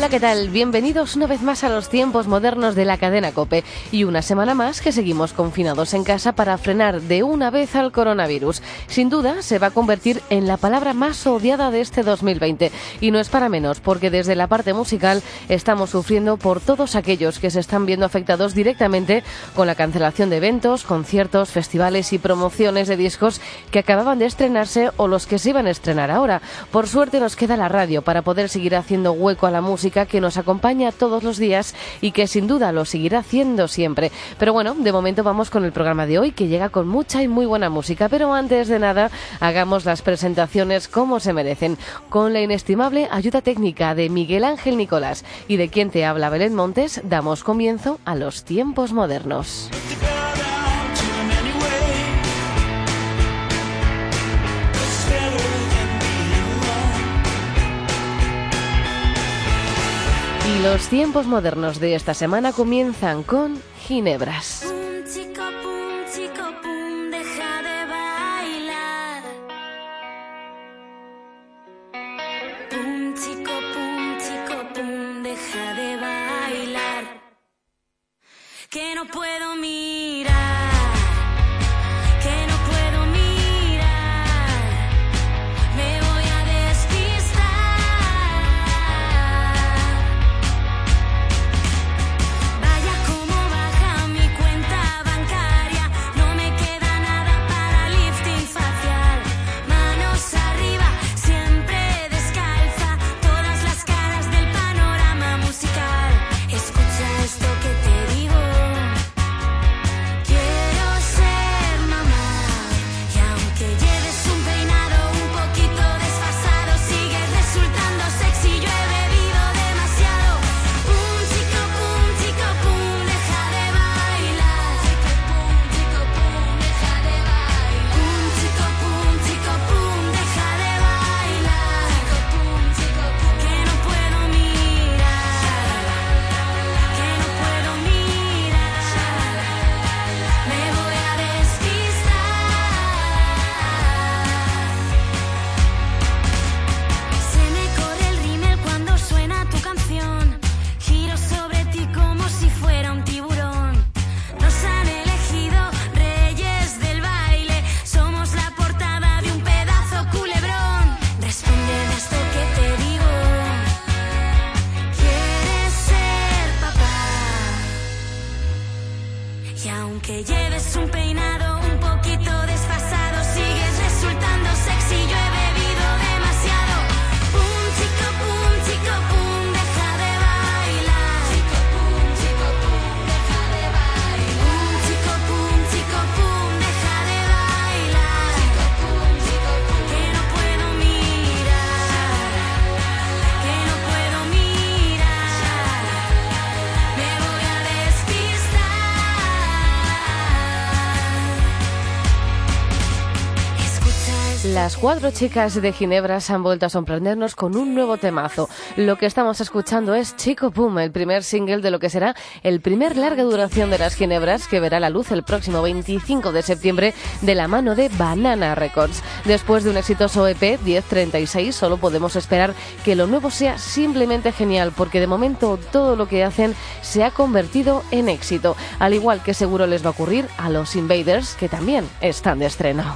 Hola, ¿qué tal? Bienvenidos una vez más a los tiempos modernos de la cadena Cope y una semana más que seguimos confinados en casa para frenar de una vez al coronavirus. Sin duda, se va a convertir en la palabra más odiada de este 2020 y no es para menos porque desde la parte musical estamos sufriendo por todos aquellos que se están viendo afectados directamente con la cancelación de eventos, conciertos, festivales y promociones de discos que acababan de estrenarse o los que se iban a estrenar ahora. Por suerte nos queda la radio para poder seguir haciendo hueco a la música que nos acompaña todos los días y que sin duda lo seguirá haciendo siempre. Pero bueno, de momento vamos con el programa de hoy que llega con mucha y muy buena música. Pero antes de nada, hagamos las presentaciones como se merecen, con la inestimable ayuda técnica de Miguel Ángel Nicolás y de quien te habla Belén Montes, damos comienzo a los tiempos modernos. Los tiempos modernos de esta semana comienzan con Ginebras. Pum, chico, pum, chico, pum, deja de bailar. Pum, chico, pum, chico, pum, deja de bailar. Que no puedo mirar. Las cuatro chicas de Ginebra se han vuelto a sorprendernos con un nuevo temazo. Lo que estamos escuchando es Chico Pum, el primer single de lo que será el primer larga duración de las Ginebras que verá la luz el próximo 25 de septiembre de la mano de Banana Records. Después de un exitoso EP 1036 solo podemos esperar que lo nuevo sea simplemente genial porque de momento todo lo que hacen se ha convertido en éxito, al igual que seguro les va a ocurrir a los Invaders que también están de estreno.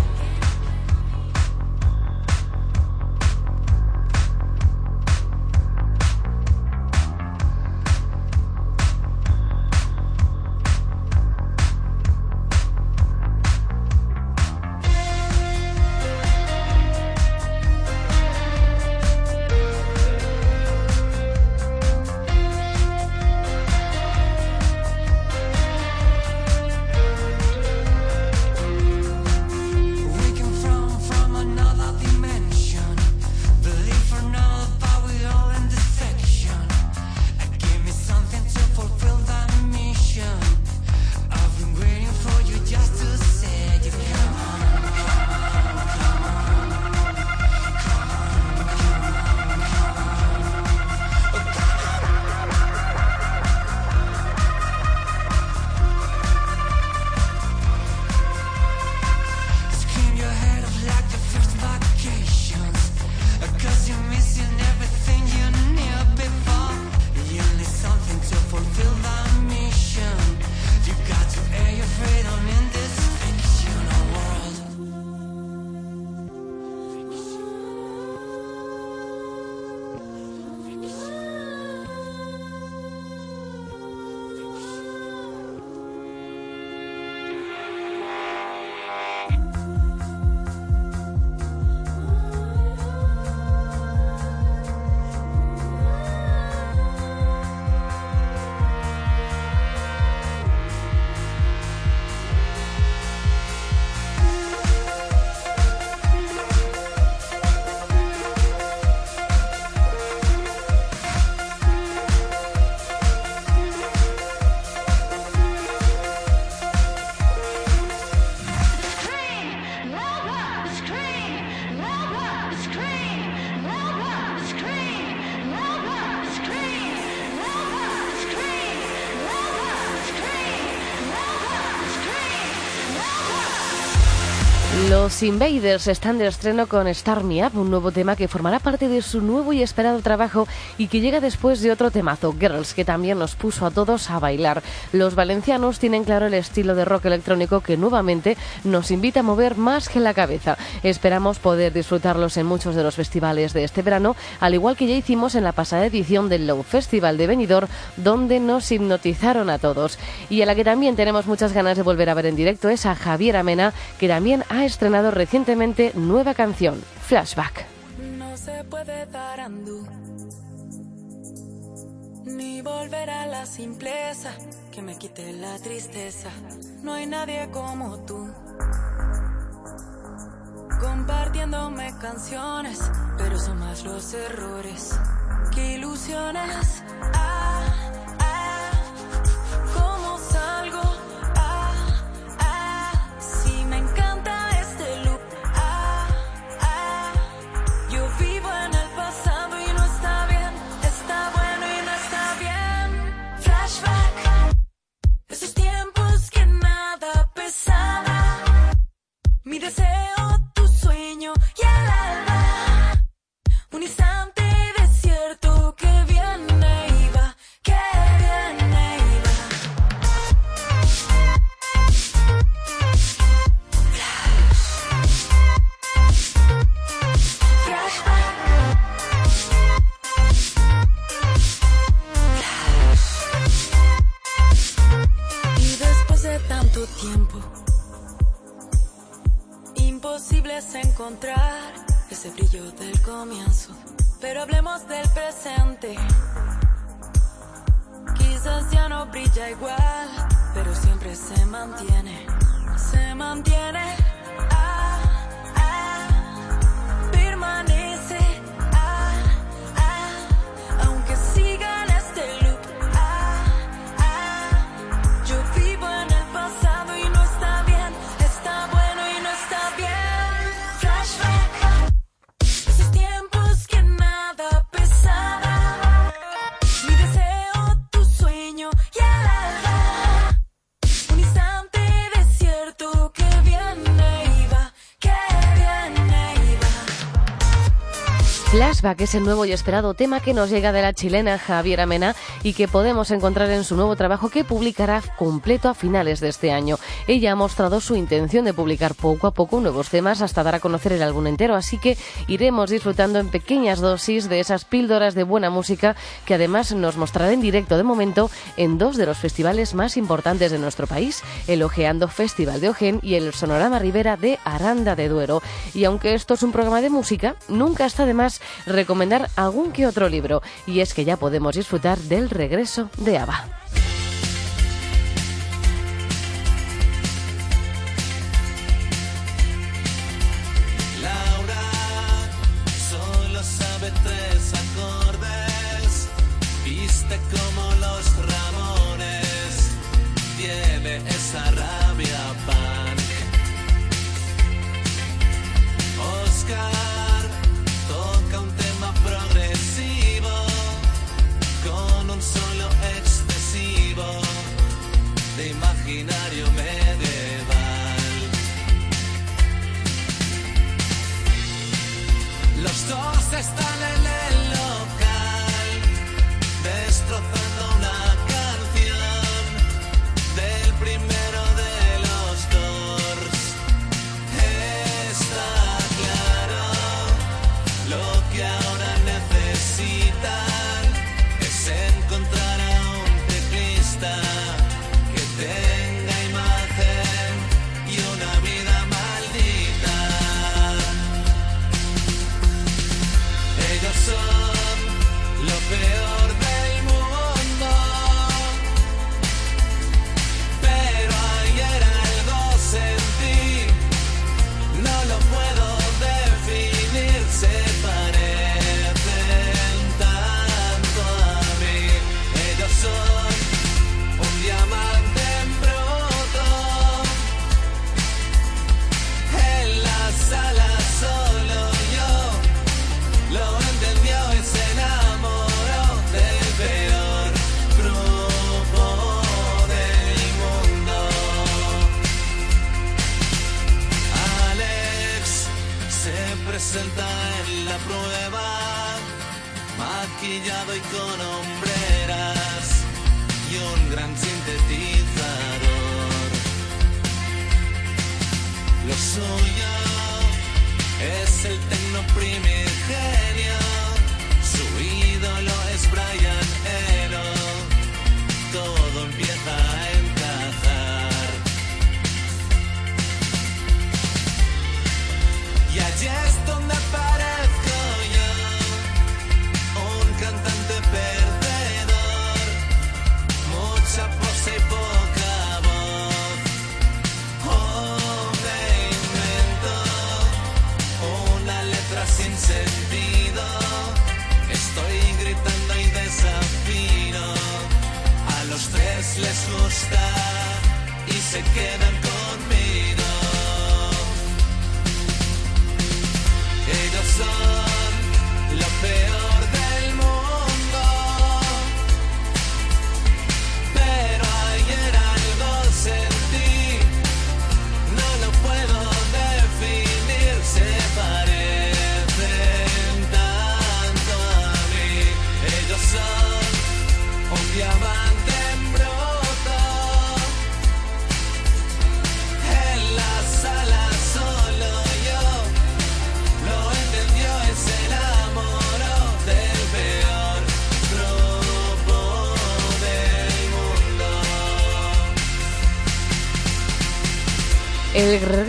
Los Invaders están de estreno con Star Me Up, un nuevo tema que formará parte de su nuevo y esperado trabajo y que llega después de otro temazo, Girls, que también nos puso a todos a bailar. Los valencianos tienen claro el estilo de rock electrónico que nuevamente nos invita a mover más que la cabeza. Esperamos poder disfrutarlos en muchos de los festivales de este verano, al igual que ya hicimos en la pasada edición del Low Festival de Benidorm, donde nos hipnotizaron a todos. Y a la que también tenemos muchas ganas de volver a ver en directo es a Javier Amena, que también ha estrenado recientemente nueva canción, Flashback. No se puede dar andú, ni volver a la simpleza que me quite la tristeza. No hay nadie como tú, compartiéndome canciones, pero son más los errores que ilusiones. Ah, ah, ¿cómo salgo? Flashback es el nuevo y esperado tema que nos llega de la chilena Javiera Mena y que podemos encontrar en su nuevo trabajo que publicará completo a finales de este año. Ella ha mostrado su intención de publicar poco a poco nuevos temas hasta dar a conocer el álbum entero, así que iremos disfrutando en pequeñas dosis de esas píldoras de buena música que además nos mostrará en directo de momento en dos de los festivales más importantes de nuestro país, el Ojeando Festival de Ojén y el Sonorama Rivera de Aranda de Duero. Y aunque esto es un programa de música, nunca está de más recomendar algún que otro libro, y es que ya podemos disfrutar del regreso de Ava.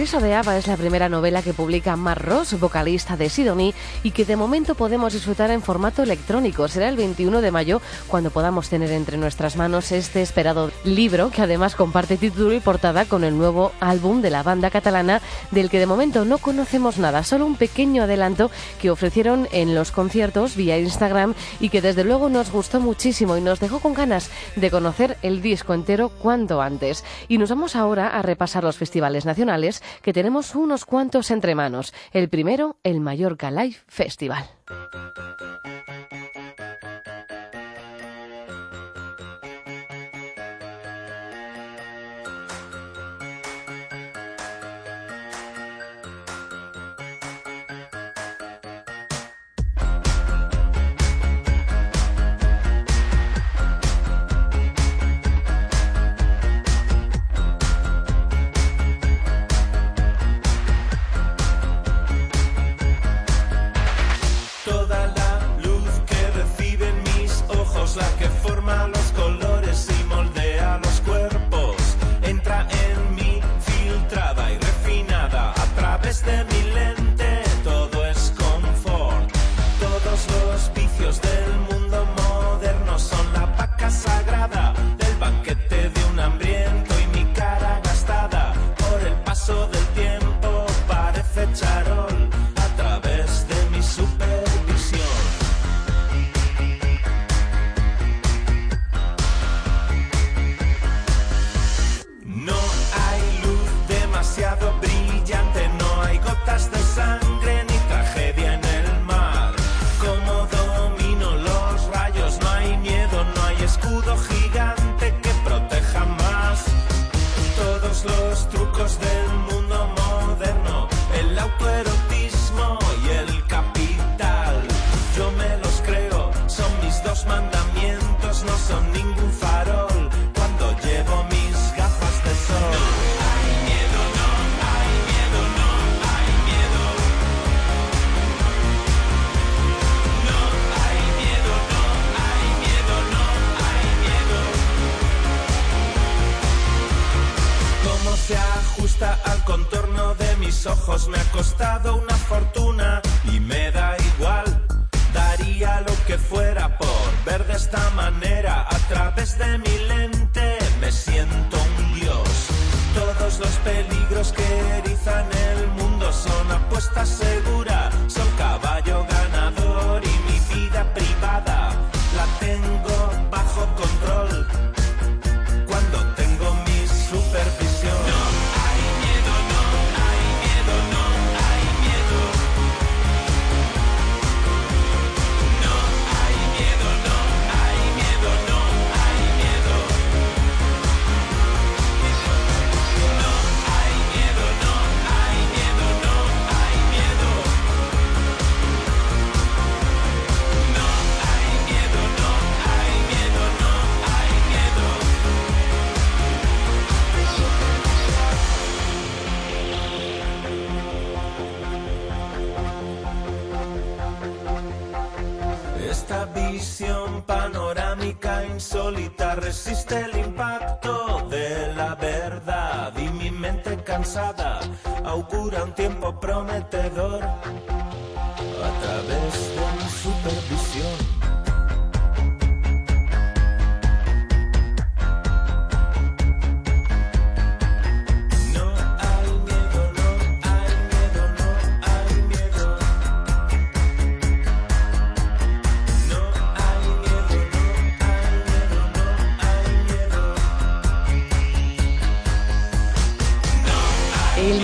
regreso de Ava es la primera novela que publica Mar Ross, vocalista de Sidonie, y que de momento podemos disfrutar en formato electrónico. Será el 21 de mayo cuando podamos tener entre nuestras manos este esperado libro, que además comparte título y portada con el nuevo álbum de la banda catalana, del que de momento no conocemos nada, solo un pequeño adelanto que ofrecieron en los conciertos vía Instagram y que desde luego nos gustó muchísimo y nos dejó con ganas de conocer el disco entero cuanto antes. Y nos vamos ahora a repasar los festivales nacionales que tenemos unos cuantos entre manos. El primero, el Mallorca Live Festival.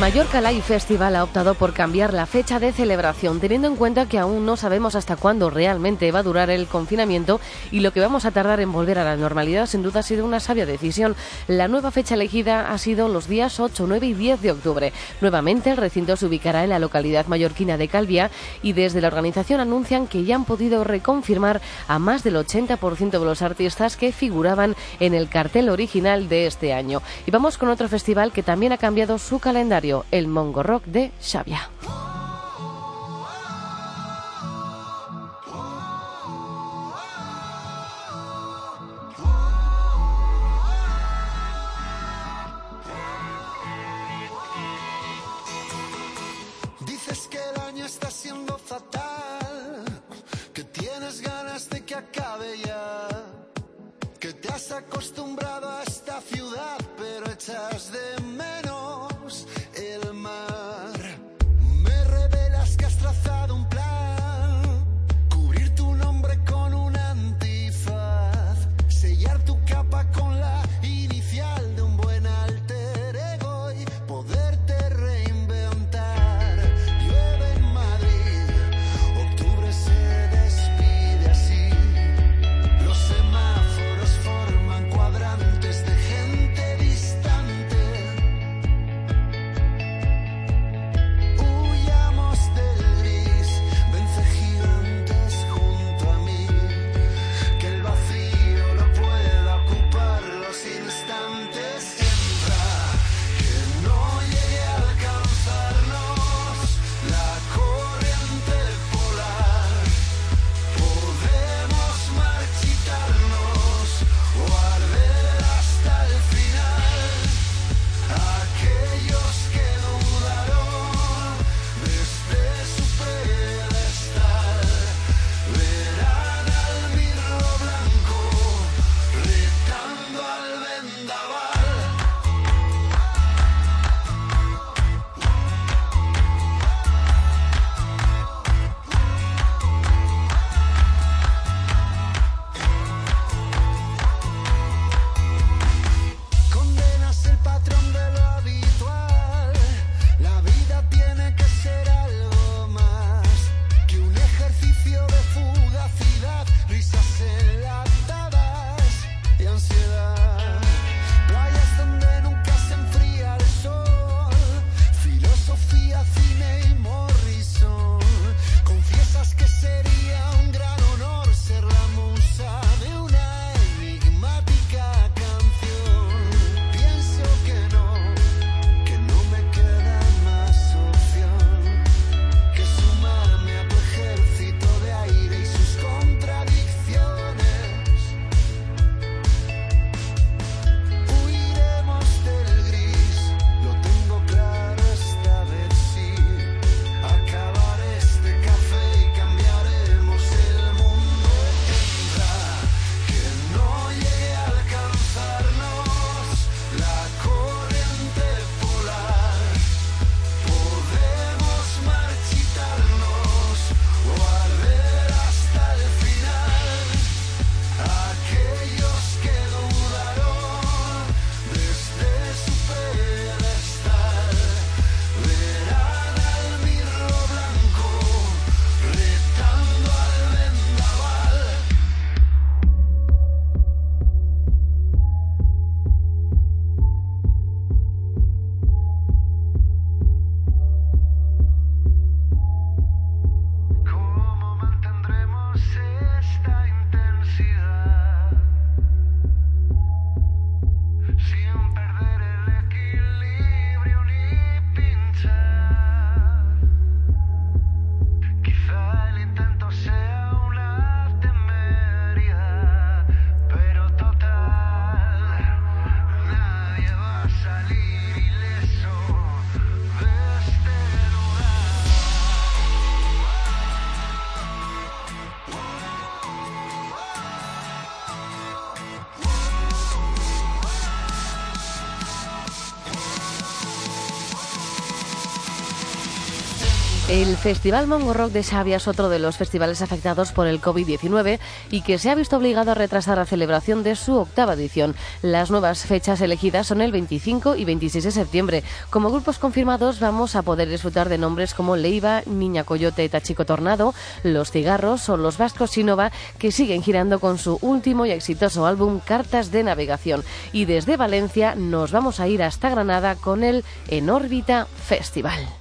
Mallorca Live Festival ha optado por cambiar la fecha de celebración, teniendo en cuenta que aún no sabemos hasta cuándo realmente va a durar el confinamiento y lo que vamos a tardar en volver a la normalidad sin duda ha sido una sabia decisión. La nueva fecha elegida ha sido los días 8, 9 y 10 de octubre. Nuevamente el recinto se ubicará en la localidad mallorquina de Calvia y desde la organización anuncian que ya han podido reconfirmar a más del 80% de los artistas que figuraban en el cartel original de este año. Y vamos con otro festival que también ha cambiado su calendario, el Mongo Rock de Xavia. Dices que el año está siendo fatal, que tienes ganas de que acabe ya, que te has acostumbrado El Festival Mongo Rock de Xavia es otro de los festivales afectados por el COVID-19 y que se ha visto obligado a retrasar la celebración de su octava edición. Las nuevas fechas elegidas son el 25 y 26 de septiembre. Como grupos confirmados vamos a poder disfrutar de nombres como Leiva, Niña Coyote, Tachico Tornado, Los Cigarros o Los Vascos Sinova que siguen girando con su último y exitoso álbum Cartas de Navegación. Y desde Valencia nos vamos a ir hasta Granada con el En órbita Festival.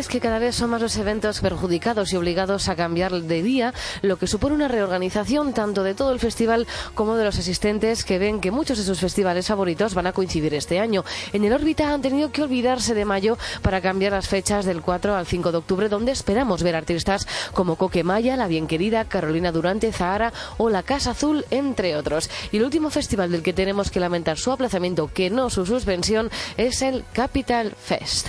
Es que cada vez son más los eventos perjudicados y obligados a cambiar de día, lo que supone una reorganización tanto de todo el festival como de los asistentes que ven que muchos de sus festivales favoritos van a coincidir este año. En el órbita han tenido que olvidarse de mayo para cambiar las fechas del 4 al 5 de octubre, donde esperamos ver artistas como Coque Maya, La Bien Querida, Carolina Durante, Zahara o La Casa Azul, entre otros. Y el último festival del que tenemos que lamentar su aplazamiento, que no su suspensión, es el Capital Fest.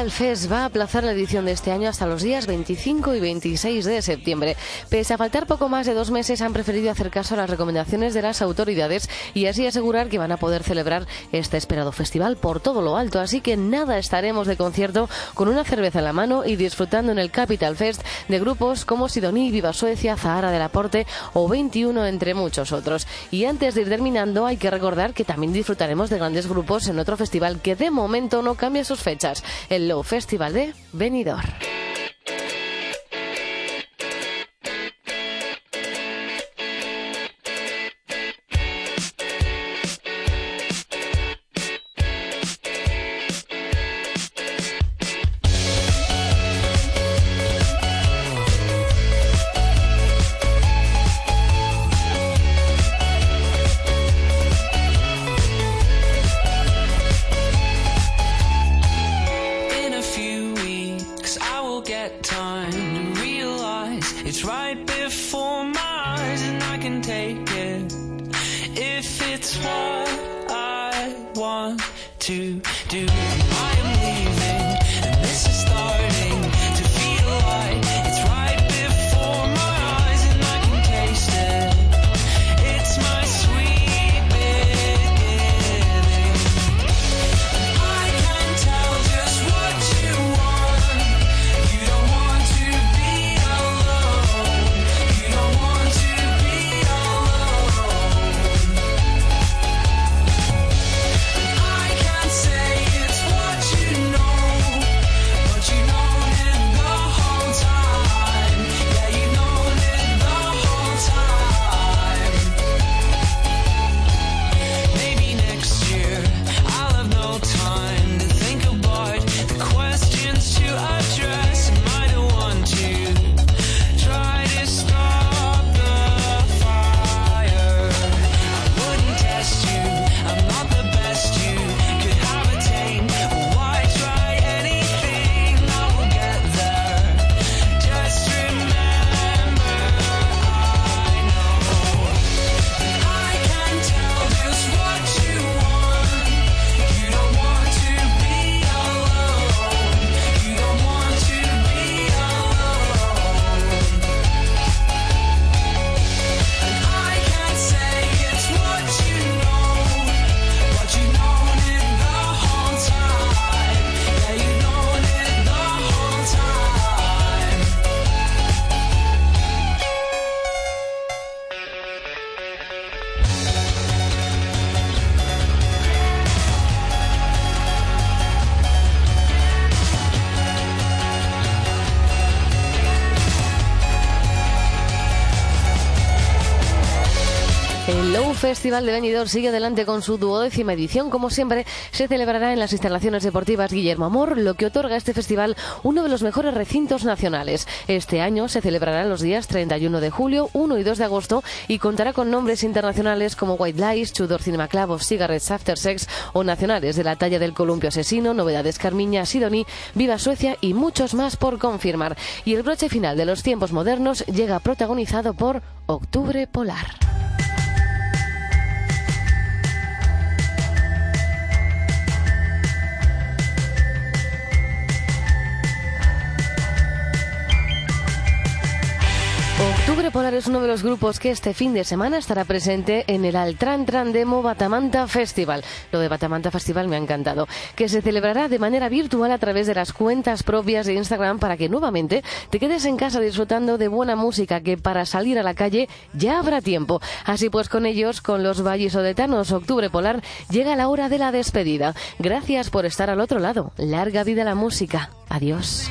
Mundial Fest va a aplazar la edición de este año hasta los días 25 y 26 de septiembre. Pese a faltar poco más de dos meses, han preferido hacer caso a las recomendaciones de las autoridades y así asegurar que van a poder celebrar este esperado festival por todo lo alto. Así que nada, estaremos de concierto con una cerveza en la mano y disfrutando en el Capital Fest de grupos como Sidoní, Viva Suecia, Zahara del Aporte o 21, entre muchos otros. Y antes de ir terminando, hay que recordar que también disfrutaremos de grandes grupos en otro festival que de momento no cambia sus fechas. El Festival de Benidorm. Festival de Benidorm sigue adelante con su duodécima edición. Como siempre, se celebrará en las instalaciones deportivas Guillermo Amor, lo que otorga a este festival uno de los mejores recintos nacionales. Este año se celebrará los días 31 de julio, 1 y 2 de agosto y contará con nombres internacionales como White Lies, Tudor Cinema Club Cigarettes After Sex o nacionales de la talla del Columpio Asesino, Novedades Carmiña, Sidoní, Viva Suecia y muchos más por confirmar. Y el broche final de los tiempos modernos llega protagonizado por Octubre Polar. Octubre Polar es uno de los grupos que este fin de semana estará presente en el Altran Trandemo Batamanta Festival. Lo de Batamanta Festival me ha encantado. Que se celebrará de manera virtual a través de las cuentas propias de Instagram para que nuevamente te quedes en casa disfrutando de buena música que para salir a la calle ya habrá tiempo. Así pues con ellos, con los vallisoletanos Octubre Polar, llega la hora de la despedida. Gracias por estar al otro lado. Larga vida la música. Adiós.